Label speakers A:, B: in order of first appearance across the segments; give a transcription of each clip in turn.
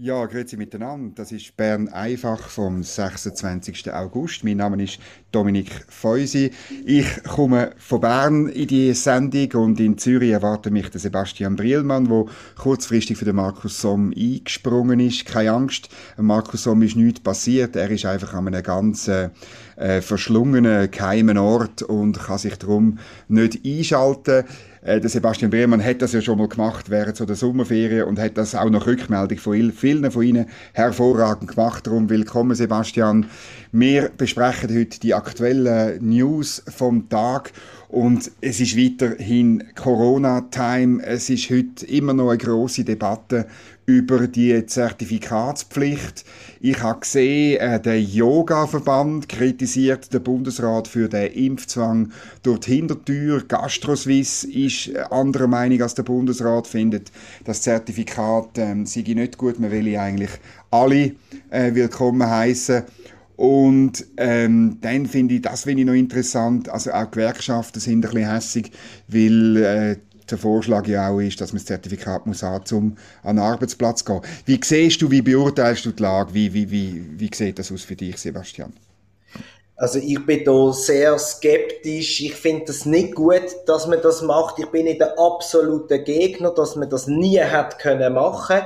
A: Ja, grüezi miteinander. Das ist Bern einfach vom 26. August. Mein Name ist Dominik Feusi. Ich komme von Bern in die Sendung und in Zürich erwartet mich der Sebastian Brielmann, der kurzfristig für den Markus Somm eingesprungen ist. Keine Angst, Markus Somm ist nichts passiert. Er ist einfach an einem ganz äh, verschlungenen, geheimen Ort und kann sich darum nicht einschalten. Äh, der Sebastian Brehmann hat das ja schon mal gemacht während so der Sommerferien und hat das auch nach Rückmeldung von vielen von Ihnen hervorragend gemacht. Darum willkommen, Sebastian. Wir besprechen heute die aktuellen News vom Tag und es ist weiterhin Corona-Time. Es ist heute immer noch eine große Debatte über die Zertifikatspflicht. Ich habe gesehen, äh, der Yoga-Verband kritisiert den Bundesrat für den Impfzwang durch die Hintertür. GastroSwiss ist anderer Meinung als der Bundesrat, findet, das Zertifikat ähm, sei nicht gut. Man will eigentlich alle äh, willkommen heißen. Und ähm, dann finde ich, das finde ich noch interessant, also auch Gewerkschaften sind ein bisschen hässig, weil äh, der Vorschlag ja auch ist, dass man das Zertifikat muss haben, um an den Arbeitsplatz zu gehen. Wie siehst du, wie beurteilst du die Lage? Wie, wie, wie, wie sieht das aus für dich, Sebastian?
B: Also ich bin da sehr skeptisch. Ich finde es nicht gut, dass man das macht. Ich bin nicht der absolute Gegner, dass man das nie können machen.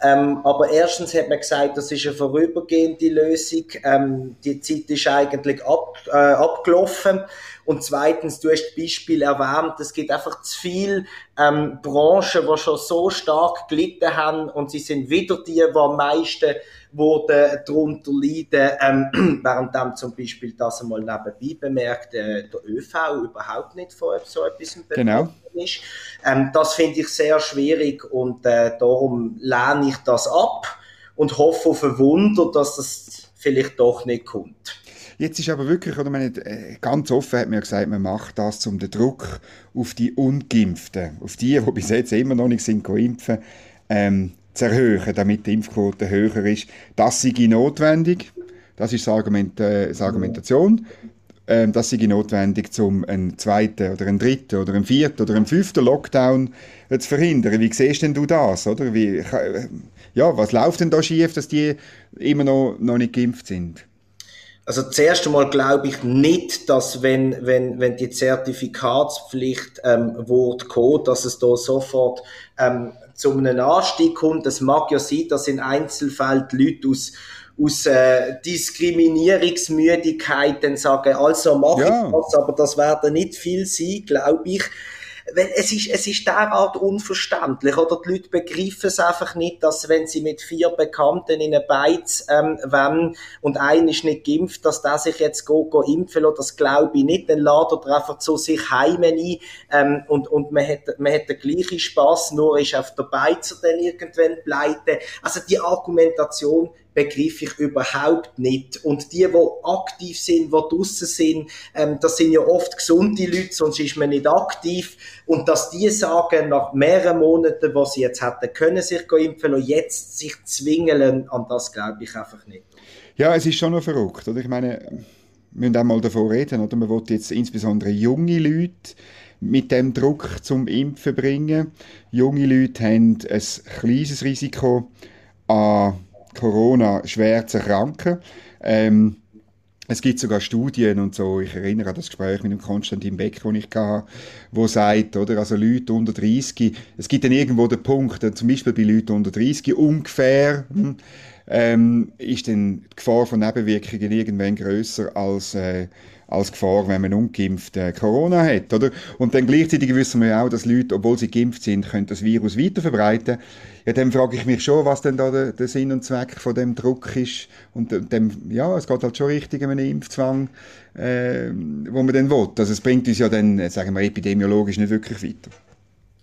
B: Ähm, aber erstens hat man gesagt, das ist eine vorübergehende Lösung. Ähm, die Zeit ist eigentlich ab, äh, abgelaufen. Und zweitens, du hast Beispiel erwähnt, es gibt einfach zu viele ähm, Branchen, die schon so stark gelitten haben und sie sind wieder die, die am meisten wurden darunter leiden, ähm, während dann zum Beispiel das einmal nebenbei bemerkt, äh, der ÖV überhaupt nicht von so etwas
A: genau.
B: Ist. Ähm, das finde ich sehr schwierig und äh, darum lehne ich das ab und hoffe auf ein Wunder, dass das vielleicht doch nicht kommt.
A: Jetzt ist aber wirklich, oder man äh, ganz offen hat man gesagt, man macht das, um den Druck auf die Ungeimpften, auf die, die bis jetzt immer noch nicht sind geimpft, ähm, zu erhöhen, damit die Impfquote höher ist. Das sei notwendig. Das ist die, Argument, äh, die Argumentation. Ähm, das sei notwendig, um einen zweiten oder einen dritten oder einen vierten oder einen fünften Lockdown äh, zu verhindern. Wie siehst denn du das? Oder? Wie, äh, ja, was läuft denn da schief, dass die immer noch, noch nicht geimpft sind?
B: Also zuerst einmal glaube ich nicht, dass wenn, wenn, wenn die Zertifikatspflicht ähm, wird kommen, dass es da sofort ähm, zu einem Anstieg kommt. Es mag ja sein, dass in Einzelfällen die Leute aus aus äh, Diskriminierungsmüdigkeit dann sagen, also mache ja. ich das, aber das werden nicht viel sein, glaube ich weil es ist, es ist derart unverständlich, oder? Die Leute begreifen es einfach nicht, dass wenn sie mit vier Bekannten in eine Beiz ähm, wollen und einer ist nicht geimpft, dass der sich jetzt go, go impfen lässt, das glaube ich nicht. Dann ladet er einfach zu sich heim ein ähm, und, und man hat, man hat den gleichen Spaß, nur ist auf der Beizer dann irgendwann pleite. Also die Argumentation begriff ich überhaupt nicht. Und die, die aktiv sind, die draussen sind, ähm, das sind ja oft gesunde Leute, sonst ist man nicht aktiv. Und dass die sagen, nach mehreren Monaten, was sie jetzt hätten können, sich impfen und jetzt sich zwingen, an das glaube ich einfach nicht.
A: Ja, es ist schon noch verrückt. Oder? Ich meine, wir müssen auch mal davon reden, oder? man will jetzt insbesondere junge Leute mit dem Druck zum Impfen bringen. Junge Leute haben ein kleines Risiko an Corona schwer zu erkranken. Ähm, es gibt sogar Studien und so, ich erinnere an das Gespräch mit dem Konstantin Beck, das ich hatte, wo sagt, oder, also Leute unter 30, es gibt dann irgendwo den Punkt, zum Beispiel bei Leuten unter 30 ungefähr, hm, ähm, ist dann die Gefahr von Nebenwirkungen irgendwann größer als äh, als Gefahr, wenn man ungeimpft äh, Corona hat, oder? Und dann gleichzeitig wissen wir auch, dass Leute, obwohl sie geimpft sind, können das Virus weiter verbreiten. Ja, dann frage ich mich schon, was denn da der, der Sinn und Zweck von dem Druck ist. Und dem, ja, es geht halt schon richtig um einen Impfzwang, äh, wo man dann will. Also es bringt uns ja dann, äh, sagen wir, epidemiologisch nicht wirklich weiter.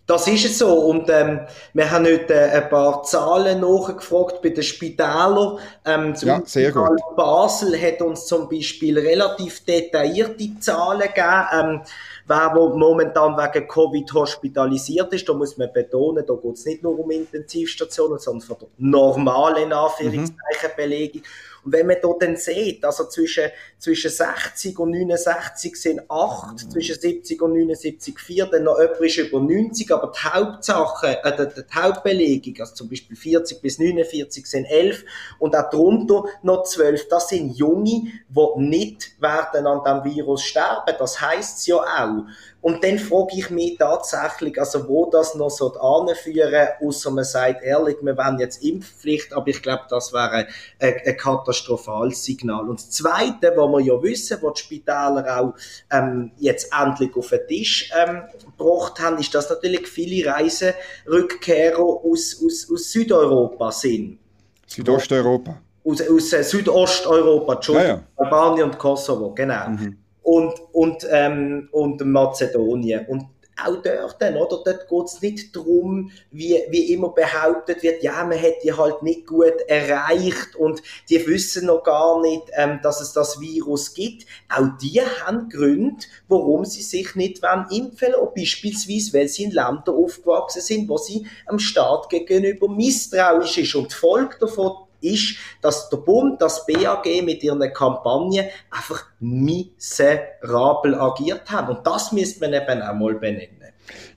B: Das ist es so. Und ähm, wir haben heute äh, ein paar Zahlen nachgefragt bei den Spitälern. Ähm,
A: zum ja, sehr gut.
B: Basel hat uns zum Beispiel relativ detaillierte Zahlen gegeben. Ähm, wer wo momentan wegen Covid hospitalisiert ist, da muss man betonen, da geht es nicht nur um Intensivstationen, sondern von der normalen, Anführungszeichen, Flächenbelegung. Und wenn man dort dann sieht, also zwischen, zwischen 60 und 69 sind 8, mhm. zwischen 70 und 79 4, dann noch jemand ist über 90, aber die Hauptsache, äh, die, die Hauptbelegung, also zum Beispiel 40 bis 49 sind 11 und auch drunter noch 12, das sind Junge, die nicht werden an dem Virus sterben. Das heisst ja auch. Und dann frage ich mich tatsächlich, also wo das noch so anführen, außer man sagt ehrlich, wir wollen jetzt Impfpflicht, aber ich glaube, das wäre ein, ein katastrophales Signal. Und das Zweite, was wir ja wissen, was die Spitäler auch ähm, jetzt endlich auf den Tisch ähm, gebracht haben, ist, dass natürlich viele Reiserückkehrer aus, aus, aus Südeuropa sind.
A: Südosteuropa.
B: Aus, aus äh, Südosteuropa, Entschuldigung, ja, ja. Albanien und Kosovo, genau. Mhm und, und, ähm, und Mazedonien. Und auch dort, oder? Dort geht es nicht darum, wie, wie immer behauptet wird, ja, man hätte die halt nicht gut erreicht und die wissen noch gar nicht, ähm, dass es das Virus gibt. Auch die haben Gründe, warum sie sich nicht impfen wollen. Beispielsweise, weil sie in Ländern aufgewachsen sind, wo sie am Staat gegenüber misstrauisch ist. Und die Folge davon ist, dass der Bund, das BAG mit ihren Kampagnen einfach miserabel agiert haben. Und das müsste man eben auch mal benennen.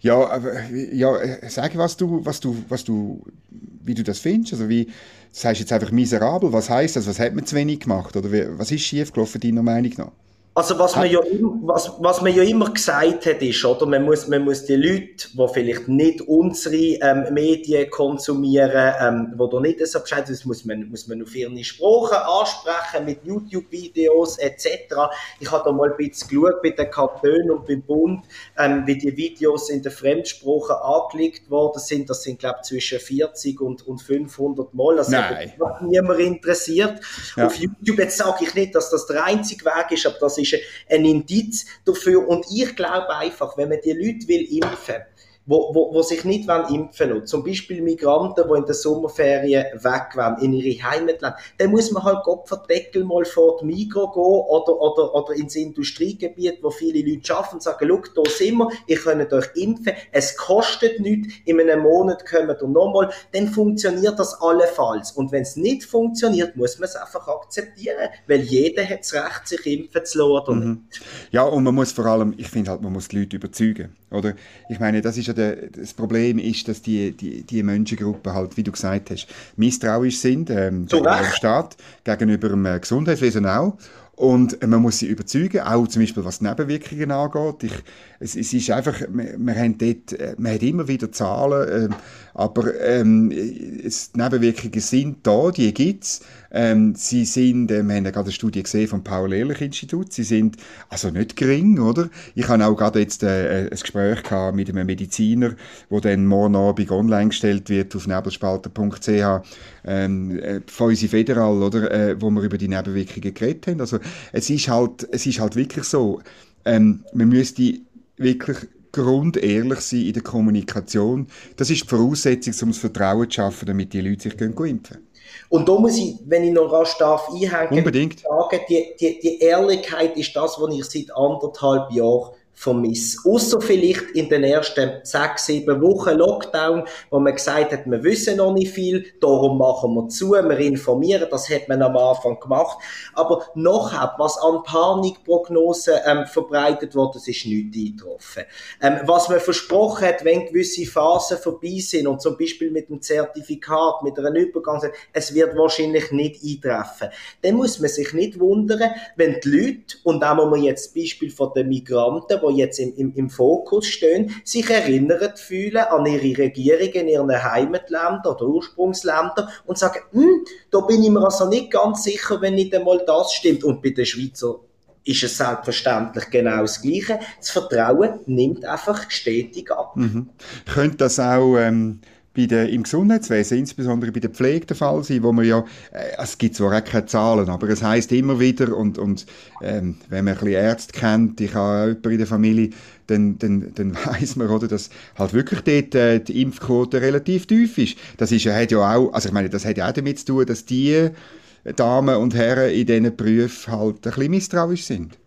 A: Ja, aber, ja, sag, was du, was du, was du, wie du das findest. Also wie, sagst du jetzt einfach miserabel? Was heißt das? Was hat man zu wenig gemacht? Oder wie, was ist schiefgelaufen, deiner Meinung nach?
B: Also was man, ja, was, was man ja immer gesagt hat, ist, oder, man muss, man muss die Leute, die vielleicht nicht unsere ähm, Medien konsumieren, ähm, wo da nicht so Bescheid das muss man, muss man auf ihre Sprache ansprechen, mit YouTube-Videos etc. Ich habe da mal ein bisschen geschaut bei den Kantonen und beim Bund, ähm, wie die Videos in der Fremdsprache angelegt worden sind. Das sind, glaube ich, zwischen 40 und, und 500 Mal. Das
A: Nein.
B: hat niemand interessiert. Ja. Auf YouTube, jetzt sage ich nicht, dass das der einzige Weg ist, aber das ist ist ein Indiz dafür. Und ich glaube einfach, wenn man die Leute will impfen wo, wo, wo sich nicht impfen wollen, zum Beispiel Migranten, die in der Sommerferien weg wollen, in ihre Heimatland, dann muss man halt Kopfverdeckel mal vor die Migro gehen oder, oder, oder ins Industriegebiet, wo viele Leute arbeiten und sagen, schau, da sind wir, ihr könnt euch impfen, es kostet nichts, in einem Monat kommen wir nochmal, dann funktioniert das allenfalls. Und wenn es nicht funktioniert, muss man es einfach akzeptieren, weil jeder hat das Recht, sich impfen zu lassen. Mhm.
A: Ja, und man muss vor allem, ich finde halt, man muss die Leute überzeugen, oder? Ich meine, das ist ja der, das Problem ist, dass die, die, die Menschengruppe halt, wie du gesagt hast, misstrauisch sind ähm, gegenüber dem Staat, gegenüber dem äh, Gesundheitswesen auch. Und man muss sie überzeugen, auch zum Beispiel was Nebenwirkungen angeht. Ich, es, es ist einfach, wir, wir haben dort, äh, man hat immer wieder Zahlen, äh, aber ähm, es, Nebenwirkungen sind da, die gibt's. Ähm, sie sind, äh, wir haben ja gerade eine Studie gesehen vom Paul-Ehrlich-Institut, sie sind also nicht gering, oder? Ich habe auch gerade jetzt äh, ein Gespräch gehabt mit einem Mediziner, wo dann morgen Abend online gestellt wird auf nebelspalter.ch ähm, äh, von unserer Federal, oder? Äh, wo wir über die Nebenwirkungen geredet haben. Also es ist halt, es ist halt wirklich so, ähm, man müsste wirklich grundehrlich sein in der Kommunikation. Das ist die Voraussetzung, um das Vertrauen zu schaffen, damit die Leute sich impfen können.
B: Und da muss ich, wenn ich noch rasch darf, einhängen,
A: Unbedingt.
B: sagen, die, die, die Ehrlichkeit ist das, was ich seit anderthalb Jahren vermisse. Außer vielleicht in den ersten sechs, sieben Wochen Lockdown, wo man gesagt hat, wir wissen noch nicht viel, darum machen wir zu, wir informieren, das hat man am Anfang gemacht. Aber nachher, was an Panikprognosen ähm, verbreitet wurde, ist nichts eingetroffen. Ähm, was man versprochen hat, wenn gewisse Phasen vorbei sind und zum Beispiel mit dem Zertifikat, mit einer Übergang, es wird wahrscheinlich nicht eintreffen. Dann muss man sich nicht wundern, wenn die Leute, und da haben wir jetzt das Beispiel von den Migranten, die jetzt im, im, im Fokus stehen, sich erinnert fühlen an ihre Regierungen in ihren Heimatländern oder Ursprungsländern und sagen, hm, da bin ich mir also nicht ganz sicher, wenn nicht einmal das stimmt. Und bei den Schweizer ist es selbstverständlich genau das Gleiche. Das Vertrauen nimmt einfach stetig ab.
A: Mhm. Könnte das auch ähm, bei der, im Gesundheitswesen, insbesondere bei der Pflege der Fall sein, wo man ja, äh, es gibt zwar auch keine Zahlen, aber es heißt immer wieder, und, und ähm, wenn man ein bisschen Ärzte kennt, ich habe auch jemanden in der Familie, dann, dann, dann weiss man, oder, dass halt wirklich dort äh, die Impfquote relativ tief ist. Das ist, hat ja auch, also ich meine, das hat ja auch damit zu tun, dass die Damen und Herren in diesen Berufen halt ein bisschen misstrauisch sind.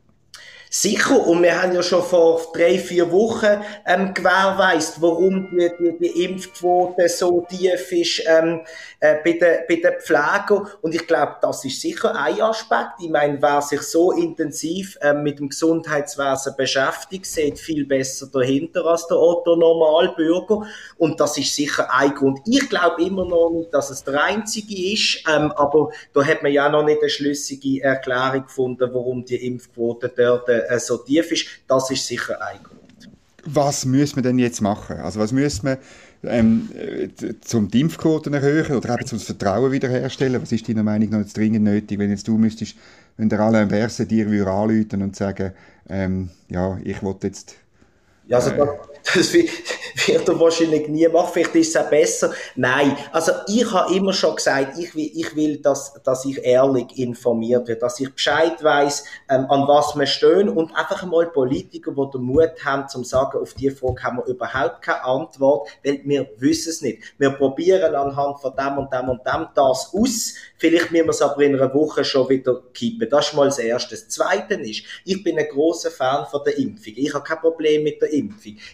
B: Sicher, und wir haben ja schon vor drei, vier Wochen ähm, gewährleistet, warum die, die, die Impfquote so tief ist ähm, äh, bei, den, bei den Pflegern. Und ich glaube, das ist sicher ein Aspekt. Ich meine, wer sich so intensiv ähm, mit dem Gesundheitswesen beschäftigt, sieht viel besser dahinter als der Otto Normalbürger. Und das ist sicher ein Grund. Ich glaube immer noch nicht, dass es der einzige ist, ähm, aber da hat man ja noch nicht eine schlüssige Erklärung gefunden, warum die Impfquote dort äh, äh, so tief ist, das ist sicher ein Grund.
A: Was müssen wir denn jetzt machen? Also was müssen wir ähm, zum die Impfquoten erhöhen oder eben zum Vertrauen wiederherstellen? Was ist deiner Meinung nach jetzt dringend nötig, wenn jetzt du müsstest, wenn der Alain Berset dir anrufen und sagen, ähm, ja, ich will jetzt
B: ja, also das, das wird, er wahrscheinlich nie machen. Vielleicht ist es auch besser. Nein, also ich habe immer schon gesagt, ich will, ich will dass, dass ich ehrlich informiert werde, dass ich Bescheid weiß, ähm, an was wir stehen und einfach mal Politiker, die den Mut haben, zum sagen, auf diese Frage haben wir überhaupt keine Antwort, weil wir wissen es nicht. Wir probieren anhand von dem und dem und dem das aus. Vielleicht müssen wir es aber in einer Woche schon wieder kippen. Das ist mal das Erste. Das Zweite ist, ich bin ein großer Fan von der Impfung. Ich habe kein Problem mit der Impfung.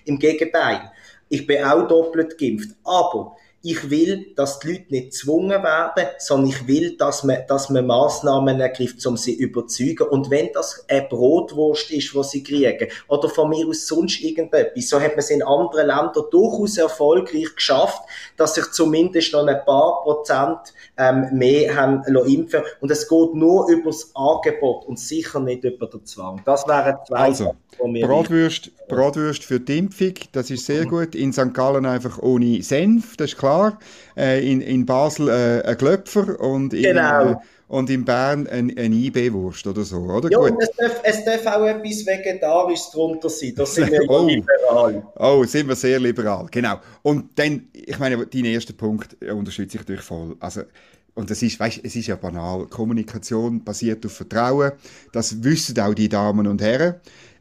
B: Im Gegenteil. Ich bin auch doppelt geimpft. Aber ich will, dass die Leute nicht gezwungen werden, sondern ich will, dass man, dass man Massnahmen ergreift, um sie zu überzeugen. Und wenn das eine Brotwurst ist, was sie kriegen, oder von mir aus sonst irgendetwas, so hat man es in anderen Ländern durchaus erfolgreich geschafft, dass sich zumindest noch ein paar Prozent ähm, mehr haben impfen Und es geht nur über das Angebot und sicher nicht über den Zwang. Das wären zwei
A: also, Bratwürst, Bratwürst für die Impfung, das ist sehr gut. In St. Gallen einfach ohne Senf, das ist klar. Äh, in, in Basel äh, ein Glöpfer und in, genau. äh, und in Bern ein, ein IB-Wurst oder so, oder?
B: Ja, und es darf, es darf auch etwas Vegetarisches drunter sein. Da sind wir oh. liberal.
A: Oh, sind wir sehr liberal, genau. Und dann, ich meine, dein erster Punkt unterstütze ich natürlich voll. Also, und das ist, weißt, es ist ja banal. Kommunikation basiert auf Vertrauen. Das wissen auch die Damen und Herren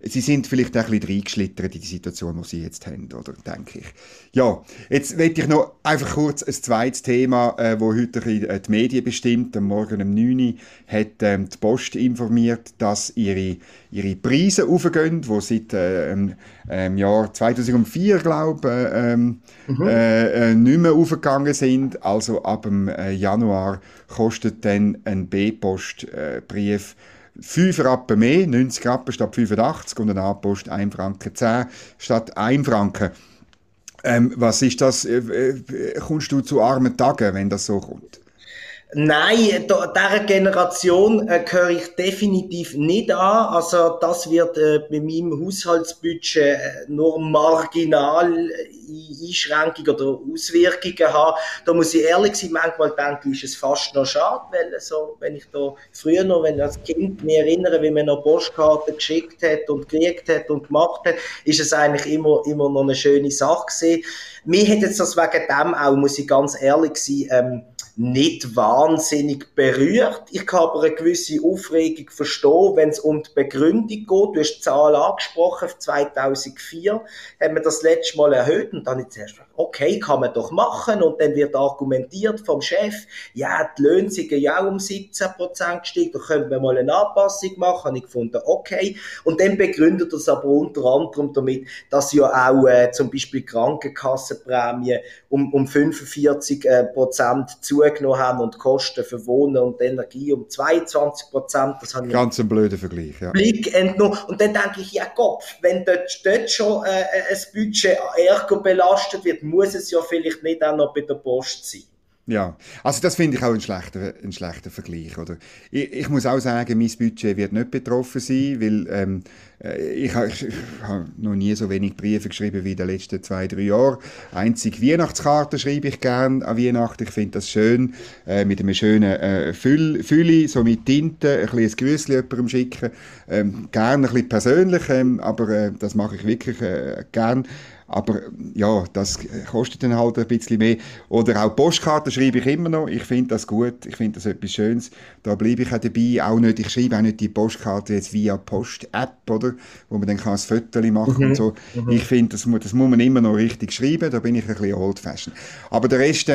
A: sie sind vielleicht auch ein bisschen reingeschlittert in die Situation, die sie jetzt haben, oder, denke ich. Ja, jetzt möchte ich noch einfach kurz ein zweites Thema, äh, wo heute äh, die Medien bestimmt. Am Morgen um 9 Uhr hat ähm, die Post informiert, dass ihre, ihre Preise aufgehen, die seit äh, ähm, ähm, Jahr 2004, glaube äh, ähm, mhm. äh, äh, nicht mehr aufgegangen sind. Also ab dem Januar kostet dann ein B-Post-Brief 5 Rappen mehr, 90 Rappen statt 85 und ein A-Post 1 Franken 10 statt 1 Franken. Ähm, was ist das? Äh, äh, kommst du zu armen Tagen, wenn das so kommt?
B: Nein, da, dieser Generation äh, gehöre ich definitiv nicht an. Also das wird äh, bei meinem Haushaltsbudget äh, nur marginal äh, Einschränkungen oder Auswirkungen haben. Da muss ich ehrlich sein, manchmal denke ich, ist es fast noch schade, weil so, wenn ich da früher noch, wenn ich als Kind mich erinnere, wie man noch Postkarten geschickt hat und gelegt hat und gemacht hat, ist es eigentlich immer, immer noch eine schöne Sache gewesen. Mir hat jetzt das wegen dem auch, muss ich ganz ehrlich sein, ähm, nicht wahnsinnig berührt. Ich kann aber eine gewisse Aufregung verstehen, wenn es um die Begründung geht. Du hast die Zahl angesprochen, 2004 haben wir das letzte Mal erhöht und dann jetzt erst okay, kann man doch machen und dann wird argumentiert vom Chef, ja, die Löhne sind ja auch um 17% gestiegen, da könnte man mal eine Anpassung machen. Und ich gefunden, okay. Und dann begründet das aber unter anderem damit, dass ja auch äh, zum Beispiel Krankenkassenprämien um, um 45% äh, Prozent zu zugenommen haben und Kosten für Wohnen und Energie um 22 Prozent. Das
A: habe Ganz ein blöder Vergleich, ja.
B: Blick entnommen. Und dann denke ich, ja Kopf, wenn dort, dort schon äh, ein Budget Ergo belastet wird, muss es ja vielleicht nicht auch noch bei der Post sein.
A: Ja, also das finde ich auch ein schlechter, ein schlechter Vergleich. Oder? Ich, ich, muss auch sagen, mein Budget wird nicht betroffen sein, weil ähm, äh, ich, ich, ich habe noch nie so wenig Briefe geschrieben wie in den letzten zwei, drei Jahren. Einzig Weihnachtskarten schreibe ich gerne an Weihnachten. Ich finde das schön, äh, mit einem schönen äh, Füll, Fülli, so mit Tinte, ein ein Grüßli jemandem schicken. Ähm, gerne ein bisschen persönlich, ähm, aber äh, das mache ich wirklich äh, gern. Aber ja, das kostet dann halt ein bisschen mehr. Oder auch Postkarten schreibe ich immer noch. Ich finde das gut. Ich finde das etwas Schönes. Da bleibe ich auch dabei. Auch nicht, ich schreibe auch nicht die Postkarte jetzt via Post-App, oder? Wo man dann kann ein Foto machen mhm. und so. Mhm. Ich finde, das, das muss man immer noch richtig schreiben. Da bin ich ein bisschen old-fashioned. Aber der Rest,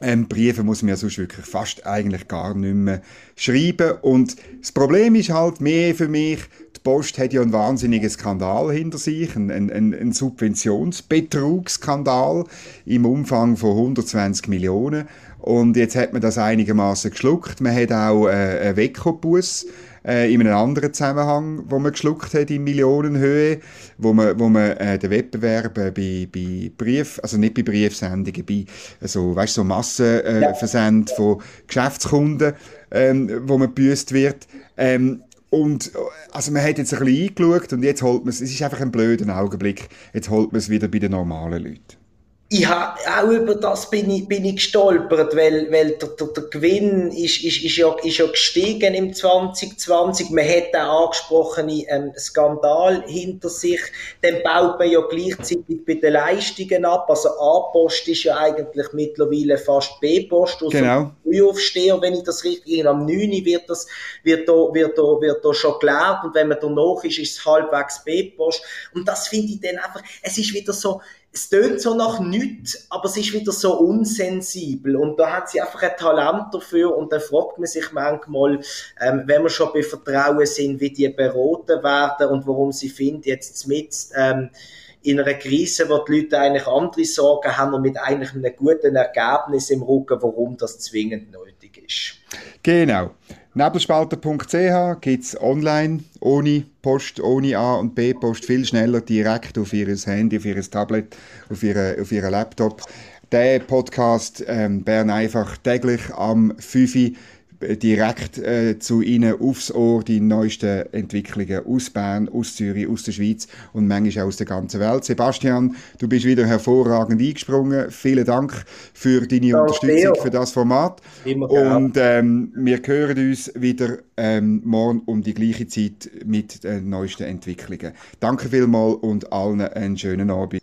A: ähm, Briefe muss man ja sonst wirklich fast eigentlich gar nicht mehr schreiben. Und das Problem ist halt mehr für mich, die Post hat ja einen wahnsinnigen Skandal hinter sich, einen, einen, einen Subventionsbetrugsskandal im Umfang von 120 Millionen. Und jetzt hat man das einigermaßen geschluckt. Man hat auch äh, einen Wekobus äh, in einem anderen Zusammenhang, wo man geschluckt hat in Millionenhöhe, wo man, wo man äh, den Wettbewerb äh, bei, bei Brief, also nicht bei Briefsendungen, bei so, weißt, so Massenversend äh, von Geschäftskunden, ähm, wo man gebüßt wird. Ähm, und also man hat jetzt ein bisschen eingeschaut und jetzt holt man es, es ist einfach ein blöder Augenblick, jetzt holt man es wieder bei den normalen Leuten
B: ich habe auch über das bin ich, bin ich gestolpert, weil, weil der, der, der Gewinn ist, ist, ist, ja, ist ja gestiegen im 2020. Man hat den angesprochenen ähm, Skandal hinter sich. Dann baut man ja gleichzeitig bei den Leistungen ab. Also A-Post ist ja eigentlich mittlerweile fast B-Post. Also
A: genau.
B: Frühaufsteher, wenn ich das richtig, am 9 wird das, wird da, wird da, wird da schon gelernt. Und wenn man danach ist, ist es halbwegs B-Post. Und das finde ich dann einfach, es ist wieder so, es tönt so nach nichts, aber es ist wieder so unsensibel und da hat sie einfach ein Talent dafür und dann fragt man sich manchmal, ähm, wenn wir schon bei Vertrauen sind, wie die beraten werden und warum sie finden, jetzt mit ähm, in einer Krise, wo die Leute eigentlich andere Sorgen haben und mit eigentlich einem guten Ergebnis im Rücken, warum das zwingend nötig ist.
A: Genau. Nebelspalter.ch gibt es online, ohne Post, ohne A- und B-Post, viel schneller direkt auf Ihr Handy, auf Ihr Tablet, auf Ihren auf ihre Laptop. Der Podcast ähm, Bern einfach täglich am 5 Uhr direkt äh, zu Ihnen aufs Ohr die neuesten Entwicklungen aus Bern, aus Zürich, aus der Schweiz und manchmal auch aus der ganzen Welt. Sebastian, du bist wieder hervorragend eingesprungen. Vielen Dank für deine Danke Unterstützung für das Format. Immer und ähm, wir hören uns wieder ähm, morgen um die gleiche Zeit mit den neuesten Entwicklungen. Danke vielmals und allen einen schönen Abend.